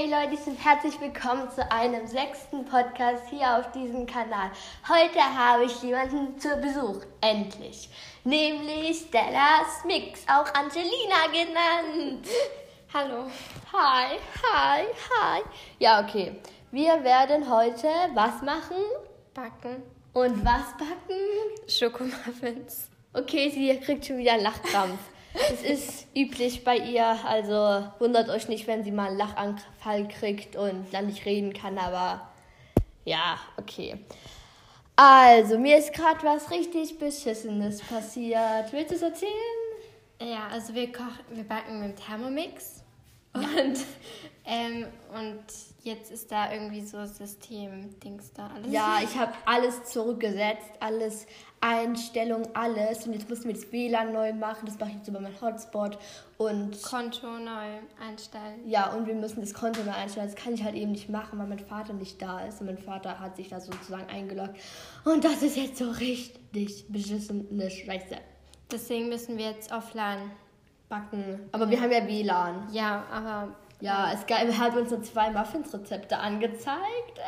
Hey Leute und herzlich willkommen zu einem sechsten Podcast hier auf diesem Kanal. Heute habe ich jemanden zu Besuch, endlich. Nämlich Stellas Mix, auch Angelina genannt. Hallo. Hi, hi, hi. Ja, okay. Wir werden heute was machen? Backen. Und was backen? Schokomuffins. Okay, sie kriegt schon wieder einen Lachkrampf. Es ist üblich bei ihr, also wundert euch nicht, wenn sie mal einen Lachanfall kriegt und dann nicht reden kann, aber ja, okay. Also, mir ist gerade was richtig Beschissenes passiert. Willst du es erzählen? Ja, also wir kochen, wir backen mit Thermomix. Und, ähm, und jetzt ist da irgendwie so System-Dings da. Alles Ja, ich habe alles zurückgesetzt, alles Einstellung, alles. Und jetzt mussten wir das WLAN neu machen. Das mache ich jetzt über meinen Hotspot. Und Konto neu einstellen. ja, und wir müssen das Konto neu einstellen. Das kann ich halt eben nicht machen, weil mein Vater nicht da ist. Und mein Vater hat sich da sozusagen eingeloggt. Und das ist jetzt so richtig beschissene Scheiße. Deswegen müssen wir jetzt offline. Backen. Aber wir haben ja WLAN. Ja, aber Ja, es gab, er hat uns so zwei Muffins-Rezepte angezeigt.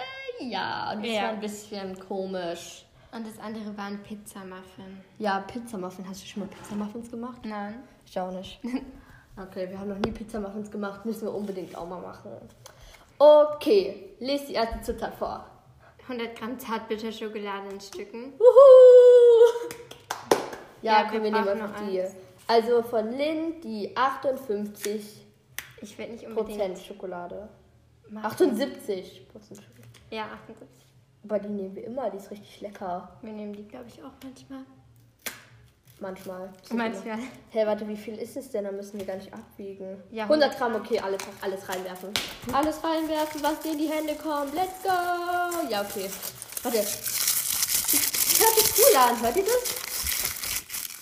Äh, ja, und das Ja. war ein bisschen komisch. und das andere war ein Pizzamuffin. Ja, Pizzamuffin. Hast du schon mal Pizzamuffins gemacht? Nein. Ich auch nicht. Okay, wir haben noch nie Pizzamuffins gemacht. Müssen wir unbedingt auch mal machen. Okay, lest die erste Zutat vor. 100 Gramm Zartbitterschokolade in Stücken. Wuhu! Ja, Ja, komm, wir wir nehmen einfach nur die. eins. Also von Lynn die 58 Ich werde nicht unbedingt Prozent Schokolade. machen. 78 Prozent Schokolade. Ja, 78. Aber die nehmen wir immer, die ist richtig lecker. Wir nehmen die, glaube ich, auch manchmal. Manchmal. Manchmal. Hey, warte, wie viel ist es denn? Da müssen wir gar nicht abwiegen. Ja, 100 Gramm, okay, alles, alles reinwerfen. Alles reinwerfen, was dir in die Hände kommt. Let's go! Ja, okay. Warte. Das hört sich cool an. Hört ihr das?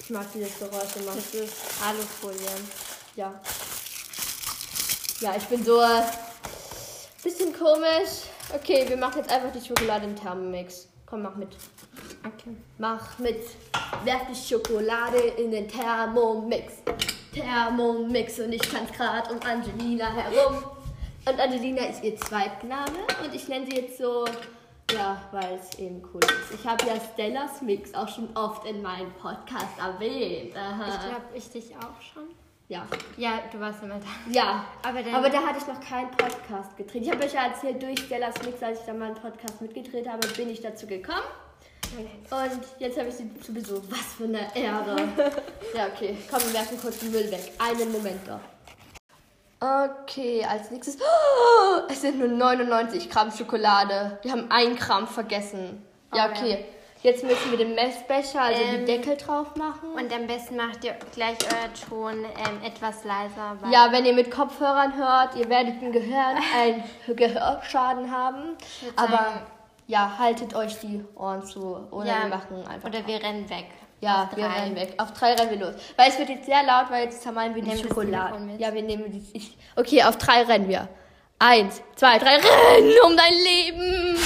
Ich mag dieses Geräusch immer. Das ist Alufolie. Ja. Ja, ich bin so äh, bisschen komisch. Okay, wir machen jetzt einfach die Schokolade im Thermomix. Komm, mach mit. Okay. Mach mit. Werf die Schokolade in den Thermomix. Thermomix und ich tanze gerade um Angelina herum. Und Angelina ist ihr Zweitname und ich nenne sie jetzt so, ja, weil es eben cool ist. Ich habe ja Stellas Mix auch schon oft in meinem Podcast erwähnt. Aha. Ich glaube, ich dich auch schon. Ja. Ja, du warst immer da. Ja, Aber dann- aber da hatte ich noch keinen Podcast gedreht. Ich habe euch ja erzählt, durch Stellas Mix, als ich da mal einen Podcast mitgedreht habe, bin ich dazu gekommen. Und jetzt habe ich sie zu Besuch. Was für eine Ehre. ja, okay. Komm, wir werfen kurz den Müll weg. Einen Moment doch. Okay, als nächstes. Oh, es sind nur 99 Gramm Schokolade. Wir haben ein Gramm vergessen. Ja, Oh, ja. okay. Jetzt müssen wir den Messbecher, also Ähm, die Deckel drauf machen. Und am besten macht ihr gleich euer Ton ähm, etwas leiser. Ja, wenn ihr mit Kopfhörern hört, ihr werdet ein Gehör, ein Gehörschaden haben. Aber sagen- ja, haltet euch die Ohren zu. Oder ja, wir machen einfach. Oder wir rennen weg. ja, wir rennen weg. Auf drei rennen wir los. Weil es wird jetzt sehr laut, weil jetzt zermalmen wir die das Schokolade. Ja, wir nehmen die. Ich, okay, auf drei rennen wir. Eins, zwei, drei, rennen um dein Leben!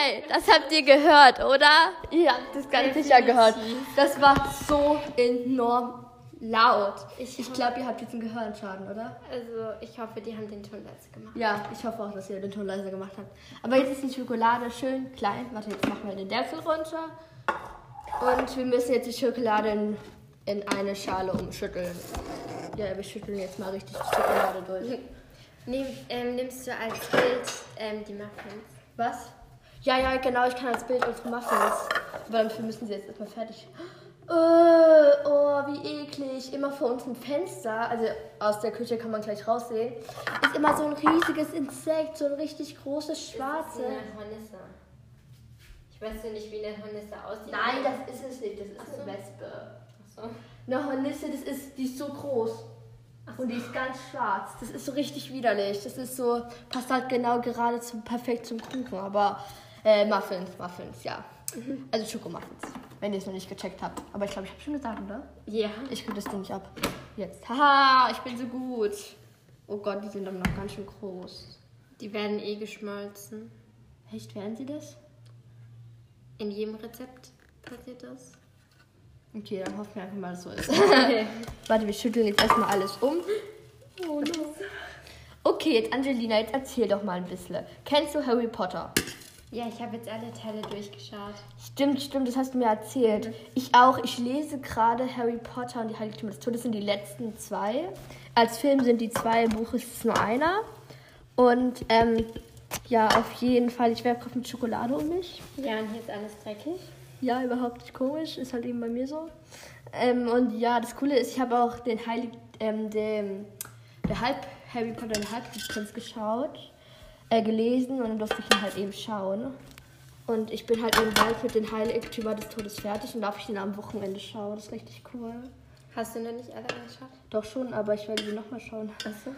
Okay, das habt ihr gehört, oder? Ihr habt das ganz sicher gehört. Das war so enorm laut. Ich, ich glaube, ihr habt jetzt einen Gehörschaden, oder? Also ich hoffe, die haben den Ton leiser gemacht. Ja, ich hoffe auch, dass ihr den Ton leiser gemacht habt. Aber jetzt ist die Schokolade schön klein. Warte, jetzt machen wir den Deckel runter. Und wir müssen jetzt die Schokolade in, in eine Schale umschütteln. Ja, wir schütteln jetzt mal richtig die Schokolade durch. Nehm, ähm, nimmst du als Bild ähm, die Muffins? Was? Ja, ja, genau, ich kann als Bild unsere Muffins. Aber dafür müssen sie jetzt erstmal fertig. Äh, oh, wie eklig. Immer vor uns im Fenster, also aus der Küche kann man gleich raussehen, ist immer so ein riesiges Insekt, so ein richtig großes schwarzes. Hornisse. Ich weiß ja nicht, wie eine Hornisse aussieht. Nein, das ist es nicht, das ist eine Wespe. Achso. Eine Hornisse, das ist, die ist so groß. Und die ist ganz schwarz. Das ist so richtig widerlich. Das ist so, passt halt genau gerade zum, perfekt zum Kuchen. Aber äh, Muffins, Muffins, ja. Also Schokomuffins, wenn ihr es noch nicht gecheckt habt. Aber ich glaube, ich habe schon gesagt, oder? Ja. Ich kriege das Ding nicht ab. Jetzt. Haha, ich bin so gut. Oh Gott, die sind aber noch ganz schön groß. Die werden eh geschmolzen. Echt, werden sie das? in jedem Rezept passiert das. Okay, dann hoffen wir einfach mal, dass so ist. Okay. Warte, wir schütteln jetzt erstmal alles um. Oh no. Okay, jetzt Angelina, jetzt erzähl doch mal ein bisschen. Kennst du Harry Potter? Ja, ich habe jetzt alle Teile durchgeschaut. Stimmt, stimmt, das hast du mir erzählt. Ich auch. Ich lese gerade Harry Potter und die Heiligtümer des Todes sind die letzten zwei. Als Film sind die zwei, im Buch ist es nur einer. Und ähm, ja, auf jeden Fall, ich werfe gerade mit Schokolade um mich. Ja, und hier ist alles dreckig. Ja, überhaupt nicht komisch, ist halt eben bei mir so. Ähm, und ja, das Coole ist, ich habe auch den Heilig, ähm, den, der Halb Harry Potter und Halbblutprinz geschaut, äh, gelesen und dann durfte ich ihn halt eben schauen. Und ich bin halt eben bald mit den Heiligtümer des Todes fertig und darf ich den am Wochenende schauen. Das ist richtig cool. Hast du noch nicht alle angeschaut? Doch schon, aber ich werde die nochmal schauen. Achso.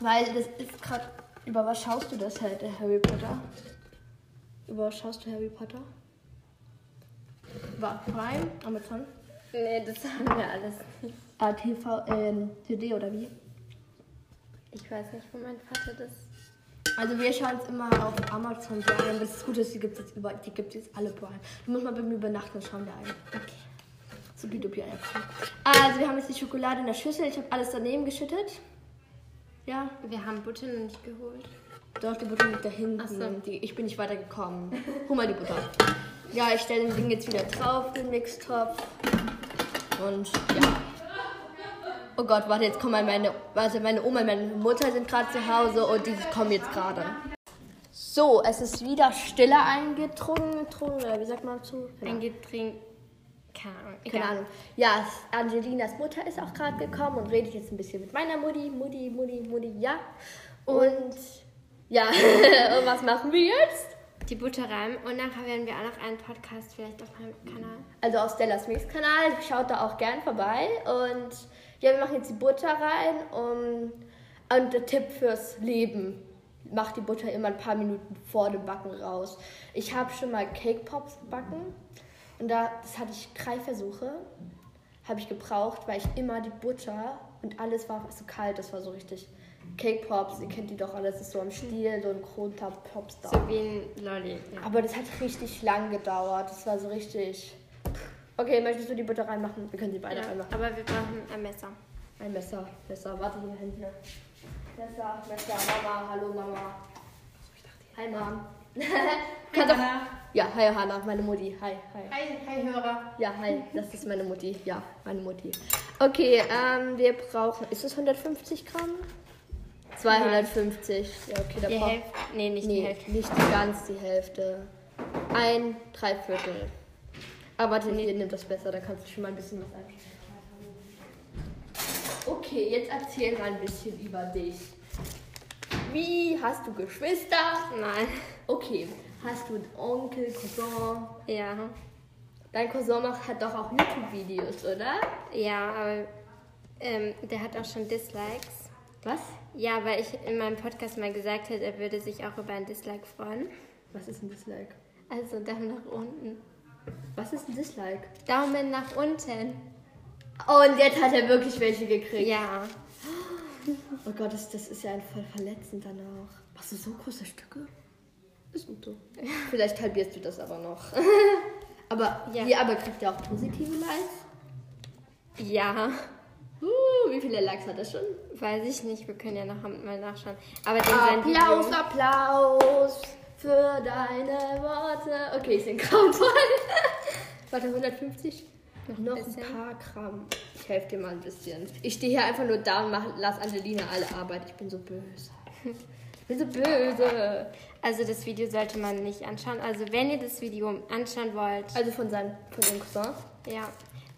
Weil das ist gerade. Über was schaust du das halt, der Harry Potter? Über was schaust du Harry Potter? War Prime, Amazon? Nee, das haben wir alles nicht. ATV, ähm, CD oder wie? Ich weiß nicht, wo mein Vater das. Also wir schauen es immer auf Amazon Prime. Das ist gut, dass die gibt es jetzt die gibt es jetzt alle Prime. Du musst mal bei mir übernachten, dann schauen wir ein. Okay. So wie du Also wir haben jetzt die Schokolade in der Schüssel. Ich habe alles daneben geschüttet. Ja, Wir haben Butter noch nicht geholt. dort die Butter liegt da hinten. So. Die, ich bin nicht weitergekommen. Hol mal die Butter. Ja, ich stelle den Ding jetzt wieder drauf, den Mixtopf. Und ja. Oh Gott, warte, jetzt kommen meine, warte, meine Oma und meine Mutter sind gerade zu Hause und die kommen jetzt gerade. So, es ist wieder Stille eingetrunken, getrunken, oder wie sagt man dazu? Getränk. Keine Ahnung. Keine. Ahnung. Ja, Angelinas Mutter ist auch gerade gekommen und redet jetzt ein bisschen mit meiner Mutti. Mutti, Mutti, Mutti, ja. Und ja, und was machen wir jetzt? Die Butter rein und nachher werden wir auch noch einen Podcast vielleicht auf meinem Kanal. Also auf Stellas Mix Kanal, schaut da auch gern vorbei. Und ja, wir machen jetzt die Butter rein. Um, und der Tipp fürs Leben. Macht die Butter immer ein paar Minuten vor dem Backen raus. Ich habe schon mal Cake Pops gebacken. Und da, das hatte ich drei Versuche. Habe ich gebraucht, weil ich immer die Butter und alles war so kalt. Das war so richtig. Cake Pops, ihr kennt die doch alle, das ist so am Stiel, so ein Pops da. So wie ein Lolli. Ja. Aber das hat richtig lang gedauert. Das war so richtig. Okay, möchtest du die Butter reinmachen? Wir können sie beide Ja, reinmachen. aber wir brauchen ein Messer. Ein Messer, Messer. Warte hier hinten. Messer, Messer, Mama, hallo Mama. Hi Mom. Kannst auch, ja, hi Hanna, meine Mutti. Hi, hi. Hi, hi Hörer. Ja, hi, das ist meine Mutti. Ja, meine Mutti. Okay, ähm, wir brauchen. Ist es 150 Gramm? 250. Ja, okay, da Die Hälfte. Nee, nicht die Nee, Hälfte. nicht die ganz die Hälfte. Ein Dreiviertel. Aber warte, hier nimmt das besser, da kannst du schon mal ein bisschen was einstellen. Okay, jetzt erzähl mal ein bisschen über dich. Wie hast du Geschwister? Nein. Okay, hast du einen Onkel, Cousin? Ja. Dein Cousin macht, hat doch auch YouTube-Videos, oder? Ja, aber ähm, der hat auch schon Dislikes. Was? Ja, weil ich in meinem Podcast mal gesagt habe, er würde sich auch über ein Dislike freuen. Was ist ein Dislike? Also Daumen nach unten. Was ist ein Dislike? Daumen nach unten. Und jetzt hat er wirklich welche gekriegt. Ja. Oh Gott, das, das ist ja ein voll verletzend danach. Machst du so große Stücke? Ist gut so. Vielleicht halbierst du das aber noch. aber, Ja. ja. aber kriegt er auch positive Likes? Ja. Uh, wie viele Likes hat er schon? Weiß ich nicht, wir können ja noch mal nachschauen. Aber Applaus, Applaus für deine Worte. Okay, ich bin grauenvoll. Warte, 150? Noch ein Noch ein bisschen. paar Gramm. Ich helfe dir mal ein bisschen. Ich stehe hier einfach nur da und mach, lass Angelina alle Arbeit. Ich bin so böse. Ich bin so böse. Also das Video sollte man nicht anschauen. Also wenn ihr das Video anschauen wollt, Also von seinem, von seinem Cousin. ja,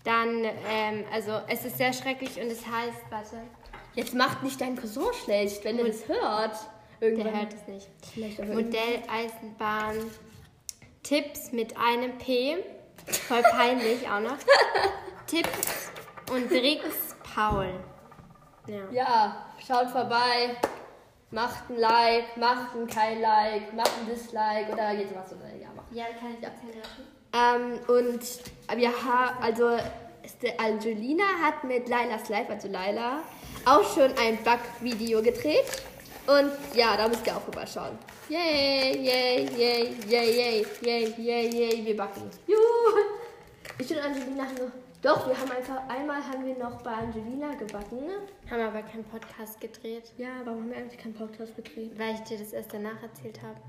dann, ähm, also es ist sehr schrecklich und es heißt, warte, Jetzt macht nicht dein Cousin schlecht, wenn er das hört. Irgendwann. der hört es nicht. Modelleisenbahn, Tipps mit einem P, voll peinlich auch noch. Tipps und Tricks Paul. Ja. Ja, schaut vorbei. Macht ein Like, macht ein kein Like, macht ein Dislike oder jetzt was oder ja, macht. Ja, kann ich lassen? Ähm, und wir haben, also Angelina hat mit Lailas Live, also Laila, auch schon ein Backvideo gedreht. Und ja, da müsst ihr auch vorbeischauen. Yay, yay, yay, yay, yay, yay, yay, yay, wir backen. Juhu. Ich und Angelina haben noch. Doch, wir haben einfach, einmal haben wir noch bei Angelina gebacken. Haben aber keinen Podcast gedreht, Ja, warum haben wir eigentlich keinen Podcast gedreht? weil ich dir das erst danach erzählt habe.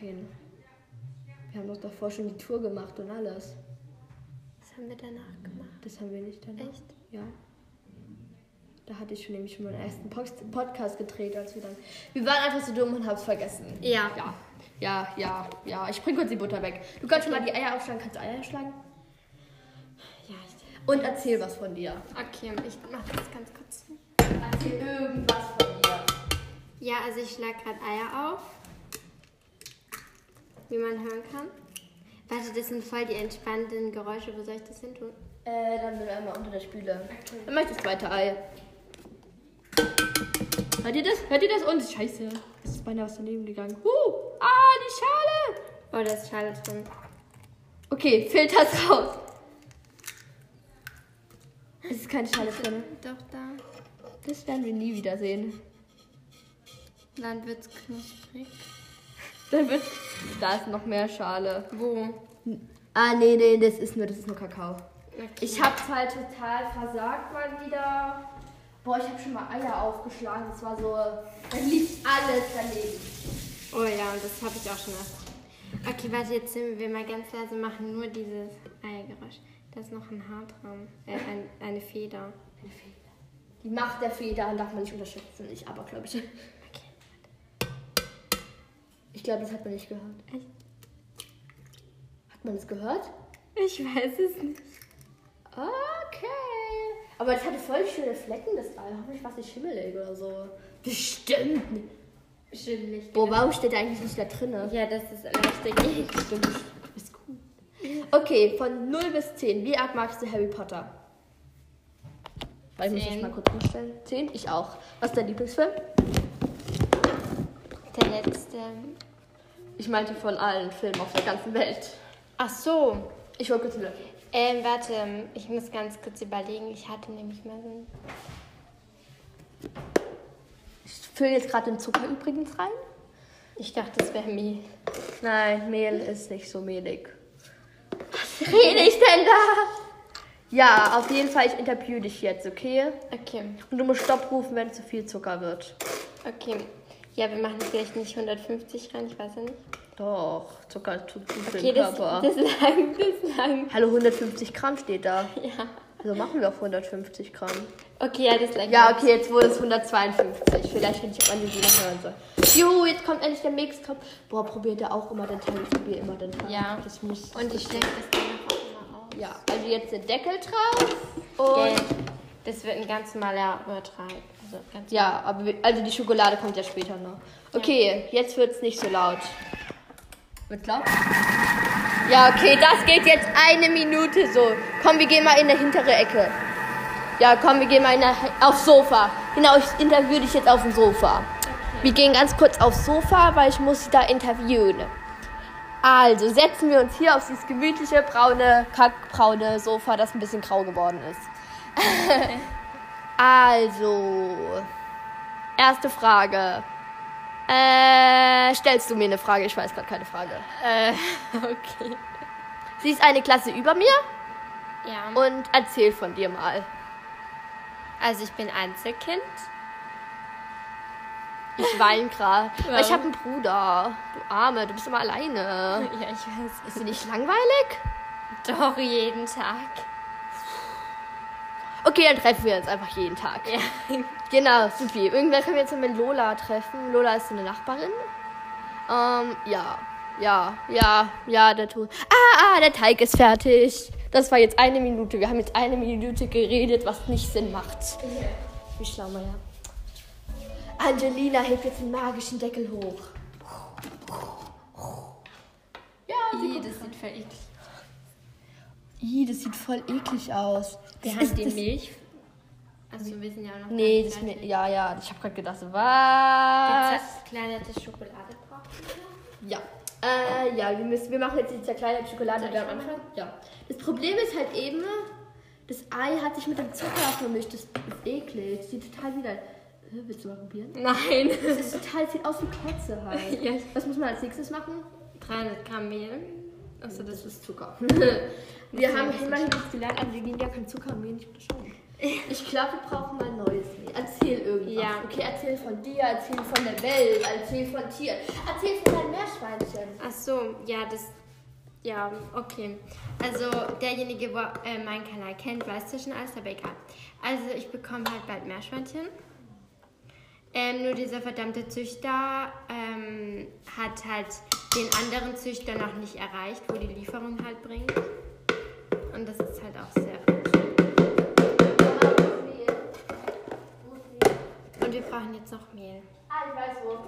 Nein. Wir haben doch davor schon die Tour gemacht und alles. Was haben wir danach gemacht? Das haben wir nicht danach. Echt? Ja. Da hatte ich schon nämlich schon meinen ersten Post- Podcast gedreht, als wir dann. Wir waren einfach so dumm und haben es vergessen. Ja. Ja. Ja, ja, ja. Ich bring kurz die Butter weg. Du kannst schon mal die Eier aufschlagen. Kannst du Eier schlagen? Ja, ich. Und erzähl was von dir. Okay, ich mach das ganz kurz. Erzähl irgendwas von dir. Ja, also ich schlag gerade Eier auf. Wie man hören kann. Warte, das sind voll die entspannenden Geräusche. Wo soll ich das hin tun? Äh, dann einmal unter der Spüle. Dann mach ich das zweite Ei. Hört ihr das? Hört ihr das? Und scheiße. Es ist beinahe was daneben gegangen. Huh! Ah, die Schale! Oh, da ist Schale drin. Okay, filter's raus. Es ist keine Schale drin. Doch, da. Das werden wir nie wiedersehen. Dann wird's knusprig. Dann wird. Da ist noch mehr Schale. Wo? Ah, nee, nee, das ist nur, das ist nur Kakao. Okay. Ich hab's halt total versagt mal wieder. Boah, ich habe schon mal Eier aufgeschlagen. Das war so. Da liegt alles daneben. Oh ja, und das habe ich auch schon erst. Okay, warte, jetzt sind wir mal ganz leise machen. Nur dieses Eiergeräusch. Da ist noch ein Haar dran. Äh, ein, eine Feder. Die Macht der Feder darf man nicht unterschätzen. Ich aber, glaube ich. Okay. Ich glaube, das hat man nicht gehört. Echt? Hat man es gehört? Ich weiß es nicht. Aber es hatte voll schöne Flecken, das Ei. Hoffentlich war es nicht schimmelig oder so. Bestimmt nicht. Bestimmt nicht. Boah, warum steht eigentlich nicht da drin? Ja, das ist leicht. Stimmt. Du bist gut. Okay, von 0 bis 10. Wie arg magst du Harry Potter? Weil ich muss Zehn. mich mal kurz umstellen. 10? Ich auch. Was ist dein Lieblingsfilm? Der letzte. Ich meinte von allen Filmen auf der ganzen Welt. Ach so. Ich wollte kurz wieder. Ähm, warte, ich muss ganz kurz überlegen. Ich hatte nämlich mal so ein. Ich fülle jetzt gerade den Zucker übrigens rein. Ich dachte, das wäre Mehl. Nein, Mehl ist nicht so mehlig. Was rede ich denn da? Ja, auf jeden Fall, ich interview dich jetzt, okay? Okay, Und du musst Stopp rufen, wenn zu viel Zucker wird. okay. Ja, wir machen vielleicht nicht 150 rein, ich weiß ja nicht. Doch, Zucker tut gut für Okay, den das, Körper. das lang, das lang. Hallo, 150 Gramm steht da. Ja. Also machen wir auf 150 Gramm. Okay, ja, das lang. Ja, okay, jetzt wurde es 152. Vielleicht hätte ich auch die wieder hören sollen. Juhu, jetzt kommt endlich der Mix. Kommt. Boah, probiert ihr auch immer den Teig. Ich probiere immer den Teig. Ja. Das muss. Und ich stecke das danach auch immer auf. Ja, also jetzt den Deckel drauf. Und. Gelb. Das wird ein ganz normaler Übertrag. Also ganz Ja, aber wir, also die Schokolade kommt ja später noch. Okay, jetzt wird es nicht so laut. Wird laut? Ja, okay, das geht jetzt eine Minute so. Komm, wir gehen mal in der hintere Ecke. Ja, komm, wir gehen mal in der, aufs Sofa. Genau, ich interviewe dich jetzt auf dem Sofa. Wir gehen ganz kurz aufs Sofa, weil ich muss sie da interviewen. Also setzen wir uns hier auf dieses gemütliche, braune, kackbraune Sofa, das ein bisschen grau geworden ist. also, erste Frage. Äh, stellst du mir eine Frage? Ich weiß gerade keine Frage. Äh, okay. Sie ist eine Klasse über mir Ja. und erzähl von dir mal. Also ich bin Einzelkind. Ich weine gerade. Weil ich habe einen Bruder. Du Arme, du bist immer alleine. Ja, ich weiß. Ist dir nicht langweilig? Doch, jeden Tag. Okay, dann treffen wir uns einfach jeden Tag. Ja. Genau, supi. Irgendwann können wir jetzt mit Lola treffen. Lola ist so eine Nachbarin. Ähm, ja. Ja, ja, ja, der Ton. Ah, ah, der Teig ist fertig. Das war jetzt eine Minute. Wir haben jetzt eine Minute geredet, was nicht Sinn macht. Wie schlau mal, ja. Angelina hebt jetzt den magischen Deckel hoch. Ja, sie guckt das sieht voll eklig. Ih, das sieht voll eklig aus. Wir Das haben ist die das- Milch. Also wir sind ja noch Nee, das nicht mir, ja, ja, ich habe gerade gedacht, was? Jetzt zerkleinerte Schokolade brauchen wir. Ja. Äh, ja, wir, müssen, wir machen jetzt die zerkleinerte Schokolade wieder am Anfang. Ja. Das Problem ist halt eben, das Ei hat sich mit dem Zucker vermischt. Das ist eklig. Das sieht total wieder. Willst du mal probieren? Nein. Das ist total, sieht aus wie Klötze halt. Ja. Was muss man als nächstes machen? 300 Gramm Mehl. Achso, das ist Zucker. Wir haben immerhin jetzt gelernt, wir gehen ja kein Zucker und Mehl nicht unterscheiden. Ich glaube, wir brauchen mal neues Mehl. Erzähl irgendwas. Ja. Okay, erzähl von dir, erzähl von der Welt, erzähl von Tieren. Erzähl von deinem Meerschweinchen. Ach so, ja, das. Ja, okay. Also, derjenige, der äh, meinen Kanal kennt, weiß ja schon alles, aber egal. Also, ich bekomme halt bald Meerschweinchen. Ähm, nur dieser verdammte Züchter ähm, hat halt den anderen Züchter noch nicht erreicht, wo die Lieferung halt bringt. Und das ist halt auch sehr brauchen jetzt noch Mehl. Ah, ich weiß wo.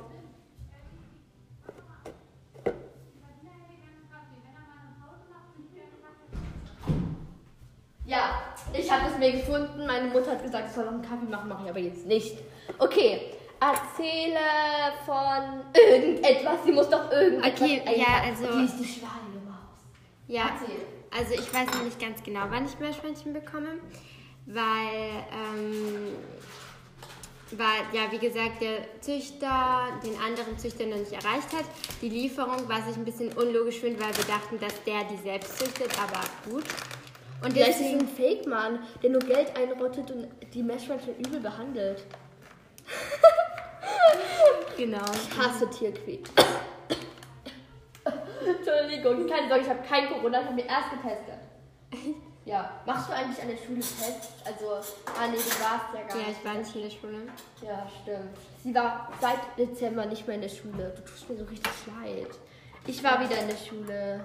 Ja, ich habe das Mehl gefunden. Meine Mutter hat gesagt, ich soll noch einen Kaffee machen, mache ich aber jetzt nicht. Okay, erzähle von irgendetwas. Sie muss doch irgendetwas. Okay, ja, also- Die ist die schwarze Maus. Ja, Erzähl. also ich weiß noch nicht ganz genau, wann ich Meerschweinchen bekomme, weil, ähm, weil, ja, wie gesagt, der Züchter den anderen Züchter noch nicht erreicht hat. Die Lieferung, was ich ein bisschen unlogisch finde, weil wir dachten, dass der die selbst züchtet, aber gut. Und Vielleicht ist ein Fake-Mann, der nur Geld einrottet und die Meerschweinchen übel behandelt. genau. Ich hasse Tierquäl. Entschuldigung, keine Sorge, ich habe kein Corona, ich habe mir erst getestet. Ja, machst du eigentlich an der Schule Tests? Also, ah nee, du warst ja gar Ja, nicht. ich war nicht in der Schule. Ja, stimmt. Sie war seit Dezember nicht mehr in der Schule. Du tust mir so richtig leid. Ich war wieder in der Schule.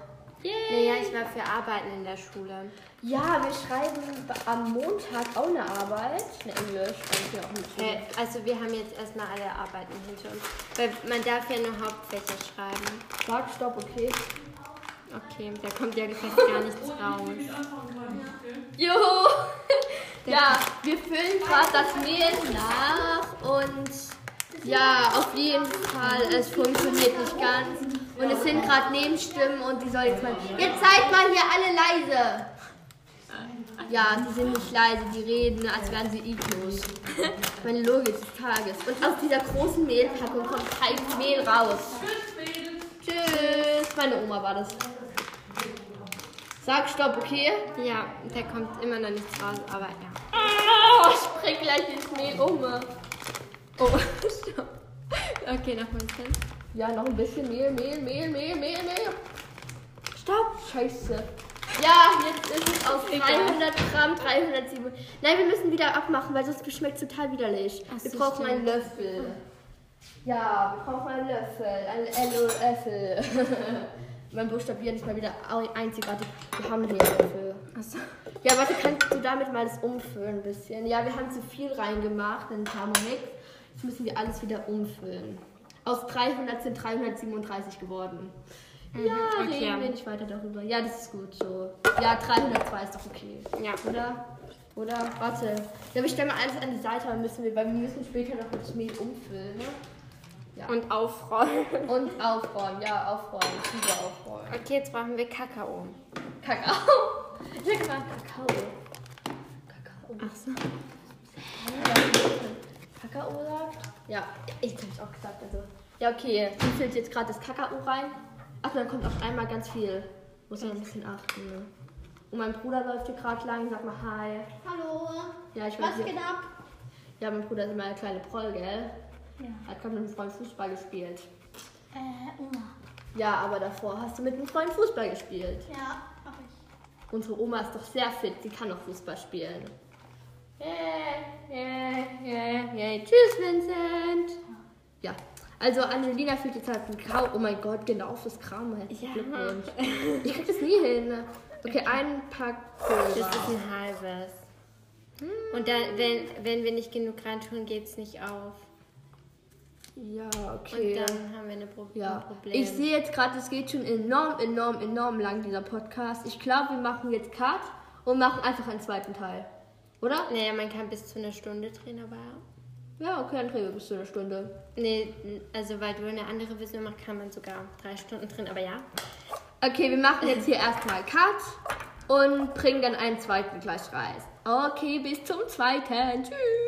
Naja, ich war für Arbeiten in der Schule. Ja, wir schreiben am Montag auch eine Arbeit. Eine Englisch. Und wir auch eine Schule. Äh, also wir haben jetzt erstmal alle Arbeiten hinter uns. Weil man darf ja nur Hauptfächer schreiben. Sag, stopp, okay. Okay, da kommt ja fast gar nichts raus. Juhu! Ja, wir füllen gerade das Mehl nach und ja, auf jeden Fall, es funktioniert nicht ganz. Und es sind gerade Nebenstimmen und die soll jetzt mal. Jetzt seid mal hier alle leise! Ja, die sind nicht leise, die reden, als wären sie Iglos. Meine Logik des Tages. Und aus dieser großen Mehlpackung kommt kein Mehl raus. Tschüss. Meine Oma war das. Sag Stopp, okay? Ja, da kommt immer noch nichts raus, aber ja. Oh, ich bring gleich ins Mehl um. Oh, stopp. Okay, noch ein bisschen. Ja, noch ein bisschen Mehl, Mehl, Mehl, Mehl, Mehl, Mehl. Stopp! Scheiße. Ja, jetzt ist es Egal. 300 Gramm 307. Nein, wir müssen wieder abmachen, weil sonst schmeckt es total widerlich. Ach wir brauchen einen stimmt. Löffel. Ja, wir brauchen einen Löffel. Einen Löffel. mein Buchstabieren ist mal wieder einzigartig. Wir haben hier Löffel. Achso. Ja, warte, kannst du damit mal das umfüllen ein bisschen? Ja, wir haben zu viel reingemacht in Thermomix. Jetzt müssen wir alles wieder umfüllen. Aus 300 sind 337 geworden. Ja, Mhm, okay. reden wir nicht weiter darüber. Ja, das ist gut so. Ja, 302 ist doch okay. Ja. Oder? Oder? Warte. Ja, wir stellen mal alles an die Seite, müssen wir, weil wir müssen später noch das Mehl umfüllen, ne? Ja. Und aufrollen. Und aufräumen, ja, aufräumen. Wieder aufräumen. Okay, jetzt brauchen wir Kakao. Kakao. Ich hab gesagt Kakao. Kakao. Achso. Kakao sagt? Ja, ich hab's auch gesagt. Also. Ja, okay. Du füllt jetzt gerade das Kakao rein. Ach, dann kommt auf einmal ganz viel. Muss man ein bisschen achten. Ne? Und mein Bruder läuft hier gerade lang. Sag mal Hi. Hallo, Ja, ich weiß was geht ab? Ja, mein Bruder ist immer eine kleine Proll, gell? Ja. Hat gerade mit einem Freund Fußball gespielt. Äh, Oma. Ja, aber davor hast du mit einem Freund Fußball gespielt. Ja, hab ich. Unsere Oma ist doch sehr fit, sie kann auch Fußball spielen. Yeah, yeah, yeah, yeah. Tschüss, Vincent. Ja, also Angelina fühlt jetzt halt einen Grau. Oh mein Gott, genau fürs Kram. Ja. Glückwunsch. Ich krieg das nie hin. Okay, ein Pack Das Pulver. ist ein halbes. Und dann, wenn, wenn wir nicht genug reintun, geht es nicht auf. Ja, Und okay. dann haben wir eine Pro Ja, ein Problem. ich sehe jetzt gerade, es geht schon enorm, enorm, enorm lang, dieser Podcast. Ich glaube, wir machen jetzt Cut und machen einfach einen zweiten Teil. Oder? Naja, man kann bis zu einer Stunde drehen, aber. Ja, okay, dann drehen wir bis zu einer Stunde. Nee, also weil du eine andere Version machst, kann man sogar drei Stunden drin, aber ja. Okay, wir machen jetzt hier erstmal Cut und bringen dann einen zweiten gleich rein. Okay, bis zum zweiten. Tschüss.